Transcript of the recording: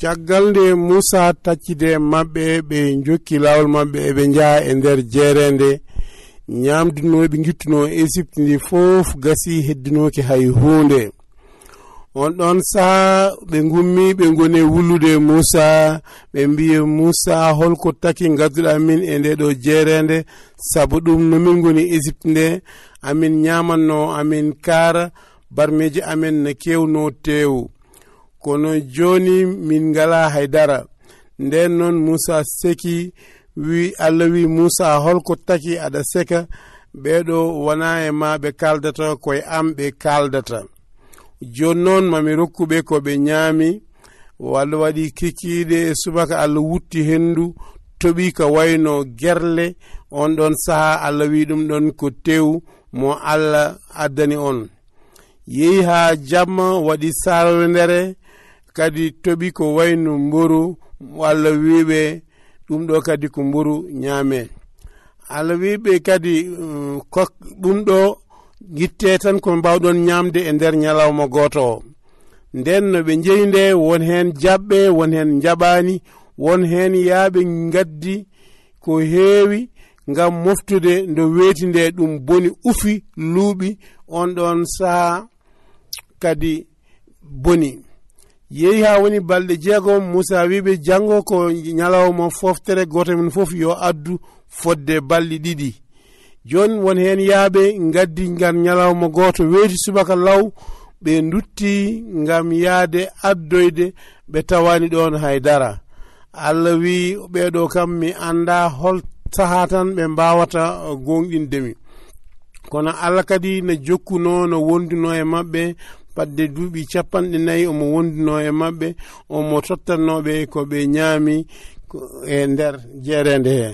caggal nde moussa taccide maɓɓe ɓe jokki lawol maɓɓe eɓe jaha e nder jeerende. Ñamdunoɓe guittuno égypte ndi fof gasi heddinoki hay hunde on ɗon saha ɓe gummi ɓe goni wullude moussa ɓe mbi moussa holko taki gadduɗa min e nde ɗo jeerende. Saabu ɗum nomin goni égypte nde amin ñamanno amin kaara barmeji amen ne kewno tewu kono joni min ngala haydara. Nden noon moussa seki wi allah wi moussa holko taki aɗa seka ɓeɗo wona e ma ɓe kaldata koye am ɓe kaldata. Joni noon mami rokkuɓe ko ɓe ñaami walla waɗi kikiɗe e subaka allah wutti hendu toɓi ka wayno gerle on ɗon saaha allah wi ɗum ɗon ko tew mo allah addani on. Yehi ha jamma waɗi sarwendere kadi toɓi ko wayno mboru walla wiɓe ɗum ɗo kadi ko mboru ñaame. Allah wiɓe kadi mm, kok ɗum ɗo gitte tan ko mbawɗon ñamde e nder ñalawma goto o nden no ɓe jeyi nde won hen jaɓɓe won hen jaɓani won hen yaaɓe gaddi ko heewi ngam moftude ndo weeti nde ɗum boni ufi luuɓi on ɗon saaha kadi boni. yehi ha woni balɗe jeegom moussa wiɓe janngo ko ñalawma foftere goto men fof yo addu fodde balɗe ɗiɗi. Joni won hen yaaɓe gaddi ngam ñalawma goto weeti subaka law ɓe dutti ngam yaade addoyde ɓe tawani ɗon haydara. Allah wi ɓeɗo kam mi anda hol saha tan ɓe mbawata gonɗindemi kono allah kadi ne jokkuno no wonduno e maɓɓe fadde duuɓi capanɗe nayyi omo wonduno e maɓɓe omo tottannoɓe ko ɓe ñaami e nder jeerede he